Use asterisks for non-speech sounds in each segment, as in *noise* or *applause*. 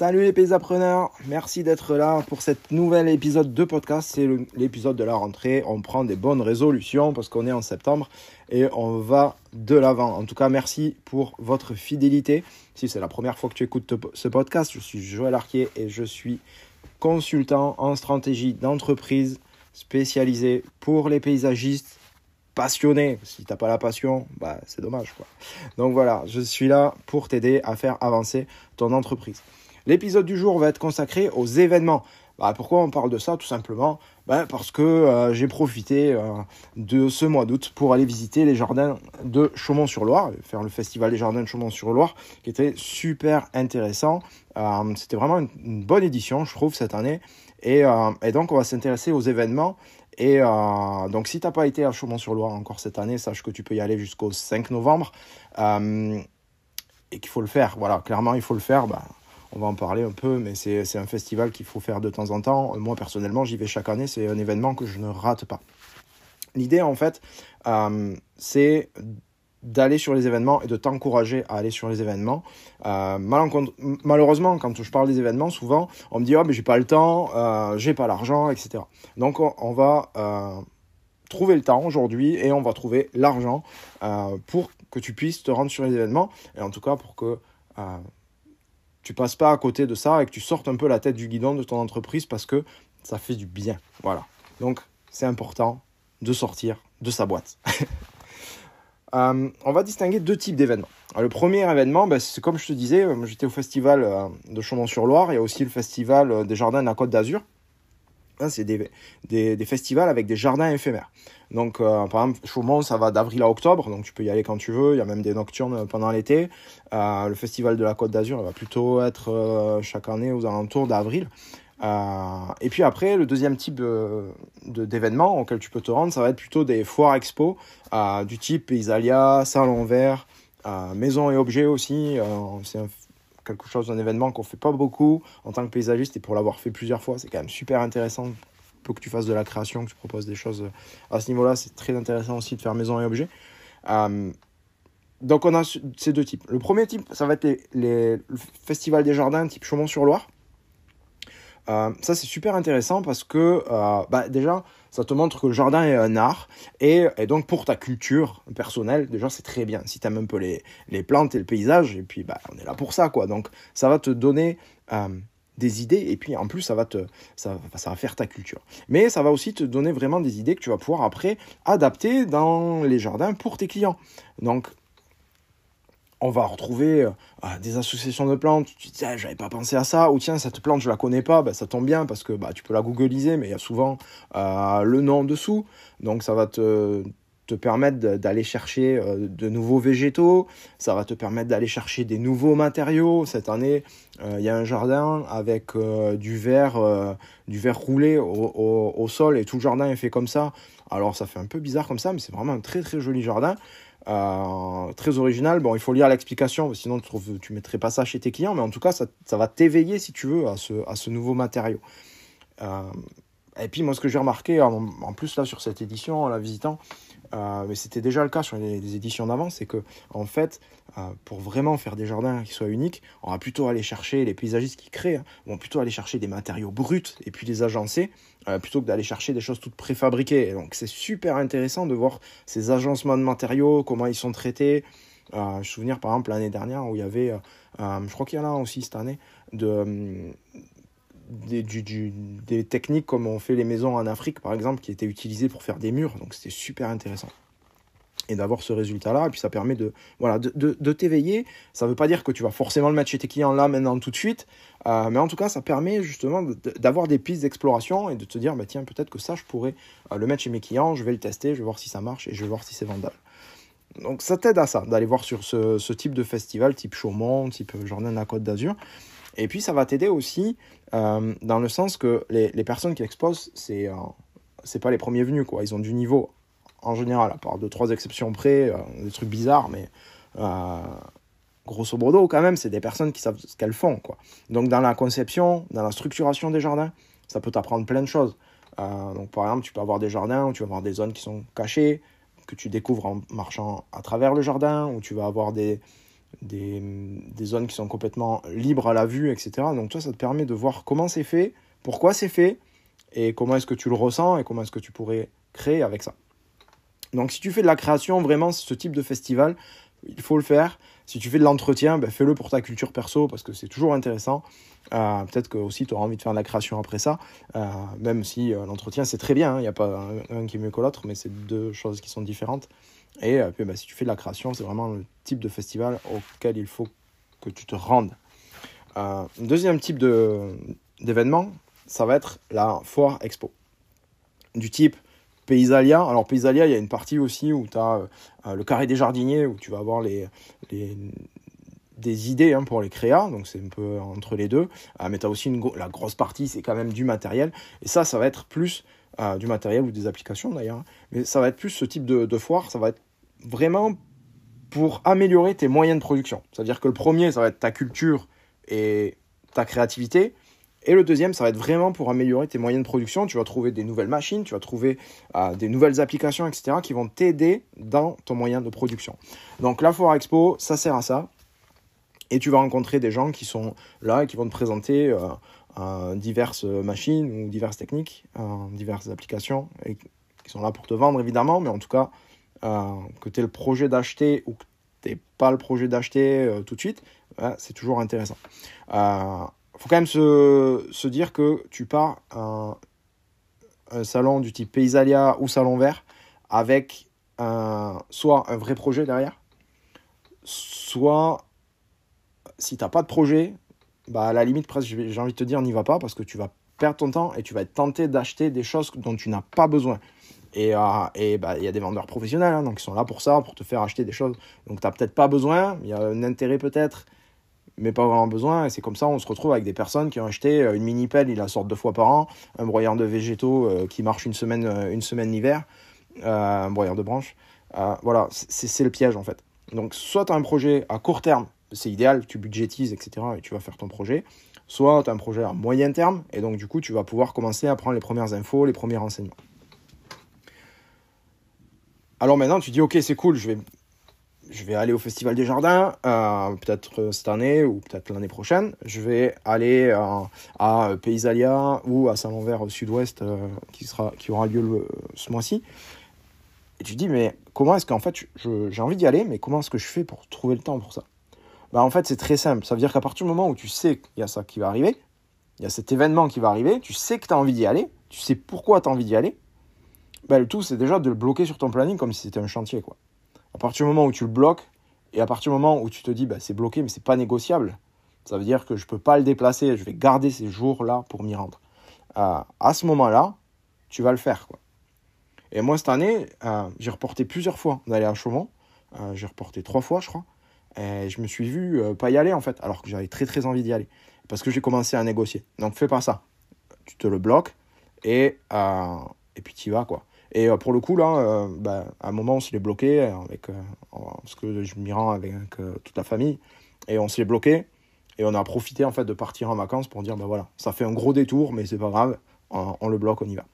Salut les paysapreneurs, merci d'être là pour cet nouvel épisode de podcast. C'est l'épisode de la rentrée. On prend des bonnes résolutions parce qu'on est en septembre et on va de l'avant. En tout cas, merci pour votre fidélité. Si c'est la première fois que tu écoutes ce podcast, je suis Joël Arquier et je suis consultant en stratégie d'entreprise spécialisé pour les paysagistes passionné. Si t'as pas la passion, bah c'est dommage quoi. Donc voilà, je suis là pour t'aider à faire avancer ton entreprise. L'épisode du jour va être consacré aux événements. Bah, pourquoi on parle de ça Tout simplement? Bah, parce que euh, j'ai profité euh, de ce mois d'août pour aller visiter les jardins de Chaumont-sur-Loire, faire le festival des jardins de Chaumont-sur-Loire, qui était super intéressant. Euh, c'était vraiment une, bonne édition, je trouve, cette année. Et, donc, on va s'intéresser aux événements et donc, si tu n'as pas été à Chaumont-sur-Loire encore cette année, sache que tu peux y aller jusqu'au 5 novembre et qu'il faut le faire. Voilà, clairement, il faut le faire. Bah, on va en parler un peu, mais c'est un festival qu'il faut faire de temps en temps. Moi, personnellement, j'y vais chaque année. C'est un événement que je ne rate pas. L'idée, en fait, euh, c'est d'aller sur les événements et de t'encourager à aller sur les événements. Euh, malheureusement, quand je parle des événements, souvent on me dit oh mais j'ai pas le temps, euh, j'ai pas l'argent, etc. Donc on, va trouver le temps aujourd'hui et on va trouver l'argent pour que tu puisses te rendre sur les événements et en tout cas pour que tu passes pas à côté de ça et que tu sortes un peu la tête du guidon de ton entreprise parce que ça fait du bien. Voilà. Donc c'est important de sortir de sa boîte. *laughs* Euh, on va distinguer deux types d'événements. Le premier événement, ben, c'est comme je te disais, euh, j'étais au festival euh, de Chaumont-sur-Loire, il y a aussi le festival des jardins de la Côte d'Azur. C'est des, festivals avec des jardins éphémères. Donc, par exemple, Chaumont, ça va d'avril à octobre, donc tu peux y aller quand tu veux. Il y a même des nocturnes pendant l'été. le festival de la Côte d'Azur va plutôt être chaque année aux alentours d'avril. Euh, et puis après, le deuxième type d'événement auquel tu peux te rendre, ça va être plutôt des foires expo euh, du type Isalia, Salon Vert, euh, Maison et Objets aussi. c'est quelque chose, d'un événement qu'on fait pas beaucoup en tant que paysagiste et pour l'avoir fait plusieurs fois, c'est quand même super intéressant. Pour que tu fasses de la création, que tu proposes des choses à ce niveau-là, c'est très intéressant aussi de faire Maison et Objets. donc on a ces deux types. Le premier type, ça va être les, le Festival des Jardins type Chaumont-sur-Loire. Euh, ça, c'est super intéressant parce que, euh, bah, déjà, ça te montre que le jardin est un art. Et, donc, pour ta culture personnelle, déjà, c'est très bien. Si tu aimes un peu les, plantes et le paysage, et puis, bah, on est là pour ça, quoi. Donc, ça va te donner euh, des idées. Et puis, en plus, ça va, te, faire ta culture. Mais ça va aussi te donner vraiment des idées que tu vas pouvoir après adapter dans les jardins pour tes clients. Donc, on va retrouver euh, ah, des associations de plantes. Tu te dis, ah, j'avais pas pensé à ça. Ou tiens, cette plante, je la connais pas. Bah, ça tombe bien parce que bah, tu peux la googliser, mais il y a souvent euh, le nom dessous. Donc, ça va te, te permettre d'aller chercher euh, de nouveaux végétaux. Ça va te permettre d'aller chercher des nouveaux matériaux. Cette année, il y a un jardin avec du verre, du roulé au, au, sol et tout le jardin est fait comme ça. Alors, ça fait un peu bizarre comme ça, mais c'est vraiment un très très joli jardin. Euh, très original. Bon, il faut lire l'explication, sinon tu ne mettrais pas ça chez tes clients, mais en tout cas, ça, va t'éveiller, si tu veux, à ce, à ce nouveau matériau. Euh, et puis, moi, ce que j'ai remarqué, en, en, plus, là, sur cette édition, en la visitant, euh, mais c'était déjà le cas sur les, éditions d'avant, c'est que en fait, euh, pour vraiment faire des jardins qui soient uniques, on va plutôt aller chercher les paysagistes qui créent, hein, vont plutôt aller chercher des matériaux bruts et puis les agencer, euh, plutôt que d'aller chercher des choses toutes préfabriquées. Et donc c'est super intéressant de voir ces agencements de matériaux, comment ils sont traités. je me souviens par exemple l'année dernière où il y avait, je crois qu'il y en a aussi cette année, de, des, techniques comme on fait les maisons en Afrique, par exemple, qui étaient utilisées pour faire des murs. Donc c'était super intéressant. Et d'avoir ce résultat-là, et puis ça permet de, voilà, de, t'éveiller. Ça ne veut pas dire que tu vas forcément le mettre chez tes clients là, maintenant, tout de suite. Euh, mais en tout cas, ça permet justement d'avoir des pistes d'exploration et de te dire, bah, tiens, peut-être que ça, je pourrais euh, le mettre chez mes clients, je vais le tester, je vais voir si ça marche et je vais voir si c'est vendable. Donc ça t'aide à ça, d'aller voir sur ce, ce, type de festival, type Chaumont, type Jardin de la Côte d'Azur. Et puis ça va t'aider aussi euh, dans le sens que les, personnes qui exposent, c'est euh, pas les premiers venus, quoi. Ils ont du niveau en général, à part deux, trois exceptions près, euh, des trucs bizarres, mais grosso modo, quand même, c'est des personnes qui savent ce qu'elles font, quoi. Donc dans la conception, dans la structuration des jardins, ça peut t'apprendre plein de choses. donc par exemple, tu peux avoir des jardins où tu vas avoir des zones qui sont cachées, que tu découvres en marchant à travers le jardin, où tu vas avoir des, des, des, zones qui sont complètement libres à la vue, etc. Donc toi, ça te permet de voir comment c'est fait, pourquoi c'est fait, et comment est-ce que tu le ressens, et comment est-ce que tu pourrais créer avec ça. Donc si tu fais de la création, vraiment, ce type de festival, il faut le faire. Si tu fais de l'entretien, ben, fais-le pour ta culture perso parce que c'est toujours intéressant. Euh, peut-être que aussi tu auras envie de faire de la création après ça, euh, même si euh, l'entretien c'est très bien, il hein. n'y a pas un, qui est mieux que l'autre, mais c'est deux choses qui sont différentes. Et puis, ben, si tu fais de la création, c'est vraiment le type de festival auquel il faut que tu te rendes. deuxième type d'événement, ça va être la foire expo. Du type Paysalia. Alors Paysalia, il y a une partie aussi où tu as euh, le carré des jardiniers, où tu vas avoir les, des idées hein, pour les créas, donc c'est un peu entre les deux. Euh, mais tu as aussi la grosse partie, c'est quand même du matériel. Et ça, ça va être plus du matériel ou des applications d'ailleurs. Mais ça va être plus ce type de, foire, ça va être vraiment pour améliorer tes moyens de production. C'est-à-dire que le premier, ça va être ta culture et ta créativité. Et le deuxième, ça va être vraiment pour améliorer tes moyens de production. Tu vas trouver des nouvelles machines, tu vas trouver euh, des nouvelles applications, etc., qui vont t'aider dans ton moyen de production. Donc la Foire Expo, ça sert à ça. Et tu vas rencontrer des gens qui sont là et qui vont te présenter euh, diverses machines ou diverses techniques, diverses applications, et qui sont là pour te vendre évidemment, mais en tout cas, que tu aies le projet d'acheter ou que tu pas le projet d'acheter tout de suite, c'est toujours intéressant. Faut quand même se, dire que tu pars un, salon du type Paysalia ou Salon Vert avec soit un vrai projet derrière, soit si tu n'as pas de projet, bah à la limite, presque, j'ai envie de te dire, n'y va pas parce que tu vas perdre ton temps et tu vas être tenté d'acheter des choses dont tu n'as pas besoin. Et euh, il bah, y a des vendeurs professionnels, hein, donc ils sont là pour ça, pour te faire acheter des choses dont tu n'as peut-être pas besoin. Il y a un intérêt peut-être mais pas vraiment besoin. Et c'est comme ça, on se retrouve avec des personnes qui ont acheté euh, une mini pelle, il la sort deux fois par an, un broyeur de végétaux euh, qui marche une semaine, une semaine l'hiver, un broyeur de branches. voilà, c'est le piège en fait. Donc, soit tu as un projet à court terme, c'est idéal, tu budgétises, etc. et tu vas faire ton projet. Soit tu as un projet à moyen terme, et donc du coup, tu vas pouvoir commencer à prendre les premières infos, les premiers renseignements. Alors maintenant, tu dis, ok, c'est cool, je vais je vais aller au Festival des Jardins, euh, peut-être cette année ou peut-être l'année prochaine. Je vais aller euh, à Paysalia ou à Saint-Lambert Sud-Ouest euh, qui, sera, qui aura lieu ce mois-ci. Et tu te dis, mais comment est-ce qu'en fait, j'ai envie d'y aller, mais comment est-ce que je fais pour trouver le temps pour ça? Bah, En fait, c'est très simple. Ça veut dire qu'à partir du moment où tu sais qu'il y a ça qui va arriver, il y a cet événement qui va arriver, tu sais que tu as envie d'y aller, tu sais pourquoi tu as envie d'y aller, bah, le tout, c'est déjà de le bloquer sur ton planning comme si c'était un chantier. quoi. À partir du moment où tu le bloques, et à partir du moment où tu te dis bah, c'est bloqué mais c'est pas négociable, ça veut dire que je peux pas le déplacer, je vais garder ces jours-là pour m'y rendre. Euh, à ce moment-là, tu vas le faire. Et moi, cette année, euh, j'ai reporté plusieurs fois d'aller à Chaumont. Euh, j'ai reporté trois fois, je crois. Et je me suis vu pas y aller, en fait, alors que j'avais très très envie d'y aller. Parce que j'ai commencé à négocier. Donc fais pas ça. Tu te le bloques et, et puis tu y vas, quoi. Et euh, pour le coup, là, euh, bah, à un moment, on s'est bloqué, avec, euh, parce que je m'y rends avec toute la famille, et on s'est bloqué, et on a profité en fait de partir en vacances pour dire, bah voilà, ça fait un gros détour, mais c'est pas grave, on, le bloque, on y va.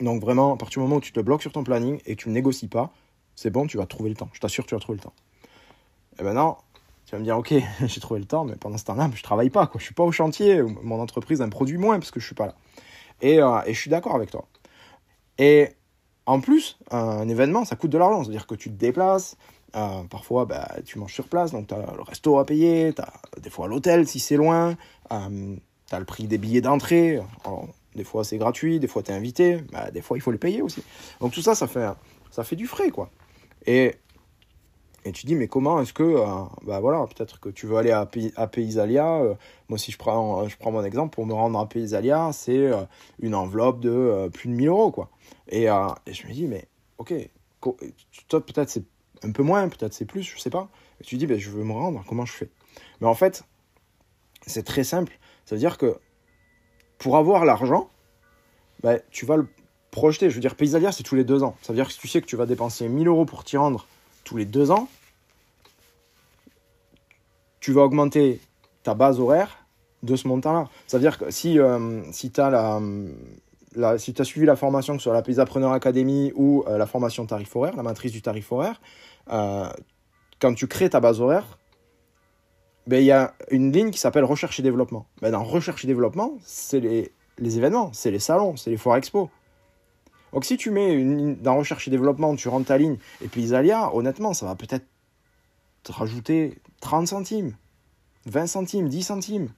Donc vraiment, à partir du moment où tu te bloques sur ton planning et tu ne négocies pas, c'est bon, tu vas trouver le temps. Je t'assure, tu vas trouver le temps. Et maintenant, tu vas me dire, ok, *laughs* j'ai trouvé le temps, mais pendant ce temps-là, je travaille pas, quoi. Je suis pas au chantier, mon entreprise elle produit moins parce que je suis pas là. Et, et je suis d'accord avec toi. Et en plus, un événement, ça coûte de l'argent. C'est-à-dire que tu te déplaces, euh, parfois bah, tu manges sur place, donc tu as le resto à payer, tu as des fois l'hôtel si c'est loin, euh, tu as le prix des billets d'entrée. des fois c'est gratuit, des fois tu es invité, bah, des fois il faut le payer aussi. Donc tout ça, ça fait, ça fait du frais. quoi. Et, et tu dis, mais comment est-ce que, euh, bah voilà, peut-être que tu veux aller à, à Paysalia. moi, si je prends, je prends mon exemple, pour me rendre à Paysalia, c'est une enveloppe de plus de 1000 euros. quoi. Euh, et, je me dis, mais ok, toi peut-être c'est un peu moins, peut-être c'est plus, je sais pas. Et tu dis, ben, je veux me rendre, comment je fais? Mais en fait, c'est très simple. Ça veut dire que pour avoir l'argent, ben, tu vas le projeter. Je veux dire, Paysalia, c'est tous les deux ans. Ça veut dire que si tu sais que tu vas dépenser 1000 euros pour t'y rendre tous les deux ans, tu vas augmenter ta base horaire de ce montant-là. Ça veut dire que si, euh, si tu as la, si suivi la formation, que ce soit la Paysapreneur Academy ou euh, la formation tarif horaire, la matrice du tarif horaire, euh, quand tu crées ta base horaire, ben, il y a une ligne qui s'appelle recherche et développement. Ben, dans recherche et développement, c'est les, les événements, c'est les salons, c'est les foires expo. Donc si tu mets une, dans recherche et développement, tu rentres ta ligne, et puis Isalia, honnêtement, ça va peut-être te rajouter 30 centimes, 20 centimes, 10 centimes,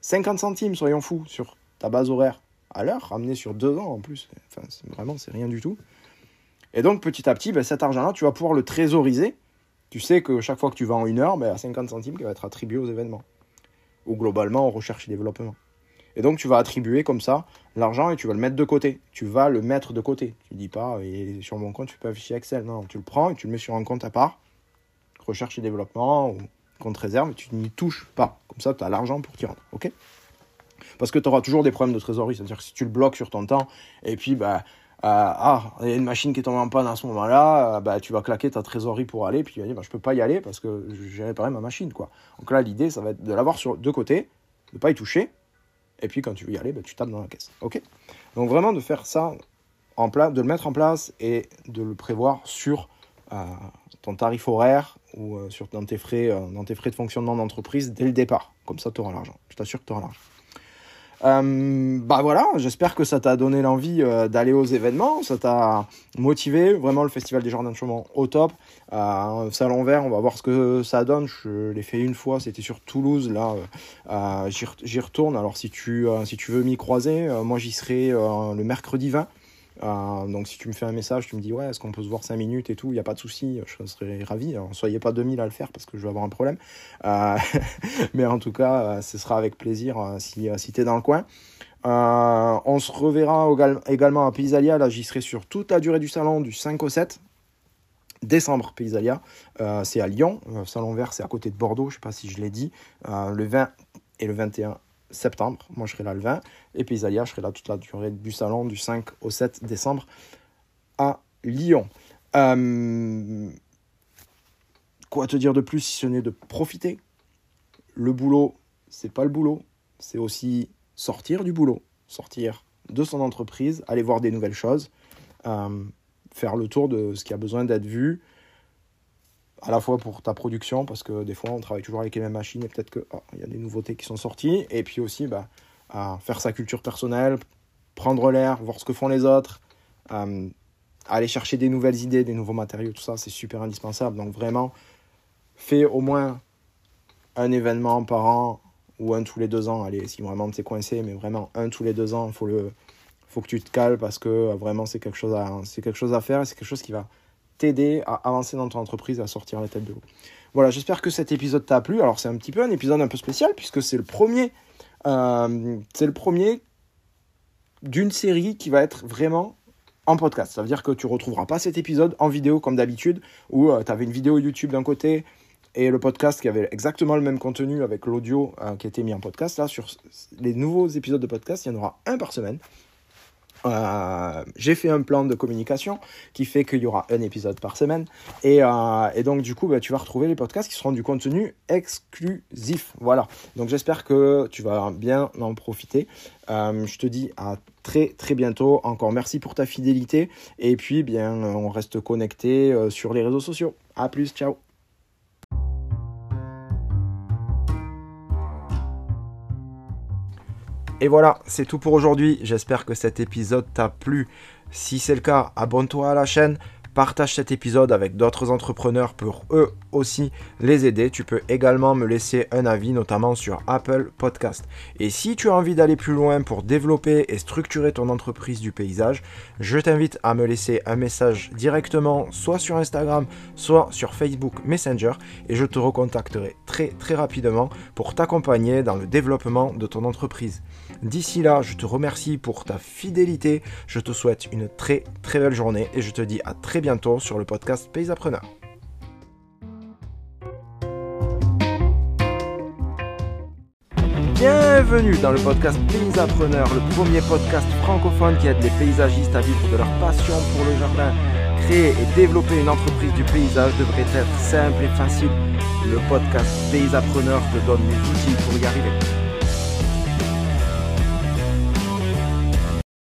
50 centimes, soyons fous, sur ta base horaire à l'heure, ramené sur deux ans en plus. Enfin, vraiment, c'est rien du tout. Et donc, petit à petit, ben, cet argent-là, tu vas pouvoir le trésoriser. Tu sais que chaque fois que tu vas en une heure, ben, à 50 centimes qui va être attribué aux événements. Ou globalement, aux recherches et développement. Et donc, tu vas attribuer comme ça l'argent et tu vas le mettre de côté. Tu vas le mettre de côté. Tu ne dis pas, et sur mon compte, tu peux afficher Excel. Non, tu le prends et tu le mets sur un compte à part. Recherche et développement ou compte réserve. Et tu n'y touches pas. Comme ça, tu as l'argent pour t'y rendre. OK? Parce que tu auras toujours des problèmes de trésorerie. C'est-à-dire que si tu le bloques sur ton temps, et puis, bah, euh, ah, il y a une machine qui est tombée en panne à ce moment-là, euh, bah, tu vas claquer ta trésorerie pour aller, puis tu vas dire, bah, je peux pas y aller parce que j'ai réparé ma machine. Quoi. Donc là, l'idée, ça va être de l'avoir sur deux côtés, de ne pas y toucher, et puis quand tu veux y aller, bah, tu tapes dans la caisse. Ok? Donc vraiment de faire ça en de le mettre en place et de le prévoir sur euh, ton tarif horaire ou sur, dans, tes frais, dans tes frais de fonctionnement d'entreprise dès le départ. Comme ça, tu auras l'argent. Je t'assure que tu auras l'argent. Euh, bah voilà, j'espère que ça t'a donné l'envie euh, d'aller aux événements, ça t'a motivé. Vraiment, le Festival des Jardins de Chaumont au top. Euh, Salon Vert, on va voir ce que ça donne. Je l'ai fait une fois, c'était sur Toulouse. Là, euh, j'y retourne. Alors, si tu, si tu veux m'y croiser, moi j'y serai le mercredi 20. Euh, donc si tu me fais un message, tu me dis ouais, est-ce qu'on peut se voir 5 minutes et tout, il n'y a pas de souci, je serais ravi. Alors, soyez pas 2000 à le faire parce que je vais avoir un problème. Euh, *laughs* mais en tout cas, euh, ce sera avec plaisir si, si tu es dans le coin. on se reverra également à Paysalia. Là, j'y serai sur toute la durée du salon du 5 au 7 décembre Paysalia. c'est à Lyon. salon vert, c'est à côté de Bordeaux. Je sais pas si je l'ai dit. le 20 et le 21 septembre. Moi, je serai là le 20. Et puis Isalia, je serai là toute la durée du salon du 5 au 7 décembre à Lyon. Euh, quoi te dire de plus si ce n'est de profiter? Le boulot, c'est pas le boulot. C'est aussi sortir du boulot, sortir de son entreprise, aller voir des nouvelles choses, euh, faire le tour de ce qui a besoin d'être vu, à la fois pour ta production, parce que des fois on travaille toujours avec les mêmes machines et peut-être qu'il oh, y a des nouveautés qui sont sorties, et puis aussi bah, à faire sa culture personnelle, prendre l'air, voir ce que font les autres, euh, aller chercher des nouvelles idées, des nouveaux matériaux, tout ça c'est super indispensable. Donc vraiment, fais au moins un événement par an ou un tous les deux ans. Allez, si vraiment t'es coincé, mais vraiment un tous les deux ans, faut, le, faut que tu te cales parce que euh, vraiment c'est quelque, chose à, quelque chose à faire, c'est quelque chose qui va t'aider à avancer dans ton entreprise à sortir la tête de l'eau. Voilà, j'espère que cet épisode t'a plu. Alors c'est un petit peu un épisode un peu spécial puisque c'est le premier, euh, c'est le premier d'une série qui va être vraiment en podcast. Ça veut dire que tu retrouveras pas cet épisode en vidéo comme d'habitude où euh, tu avais une vidéo YouTube d'un côté et le podcast qui avait exactement le même contenu avec l'audio euh, qui était mis en podcast. Là, sur les nouveaux épisodes de podcast, il y en aura un par semaine. Euh, j'ai fait un plan de communication qui fait qu'il y aura un épisode par semaine. Et, euh, donc, du coup, bah, tu vas retrouver les podcasts qui seront du contenu exclusif. Voilà. Donc, j'espère que tu vas bien en profiter. Euh, je te dis à très très bientôt. Encore merci pour ta fidélité. Et puis, bien, on reste connecté sur les réseaux sociaux. À plus. Ciao. Et voilà, c'est tout pour aujourd'hui. J'espère que cet épisode t'a plu. Si c'est le cas, abonne-toi à la chaîne, Partage cet épisode avec d'autres entrepreneurs pour eux aussi les aider. Tu peux également me laisser un avis, notamment sur Apple Podcast. Et si tu as envie d'aller plus loin pour développer et structurer ton entreprise du paysage, je t'invite à me laisser un message directement, soit sur Instagram, soit sur Facebook Messenger, et je te recontacterai très très rapidement pour t'accompagner dans le développement de ton entreprise. D'ici là, je te remercie pour ta fidélité, je te souhaite une très très belle journée et je te dis à très bientôt sur le podcast Paysapreneur. Bienvenue dans le podcast Paysapreneur, le premier podcast francophone qui aide les paysagistes à vivre de leur passion pour le jardin. Créer et développer une entreprise du paysage devrait être simple et facile. Le podcast Paysapreneur te donne les outils pour y arriver.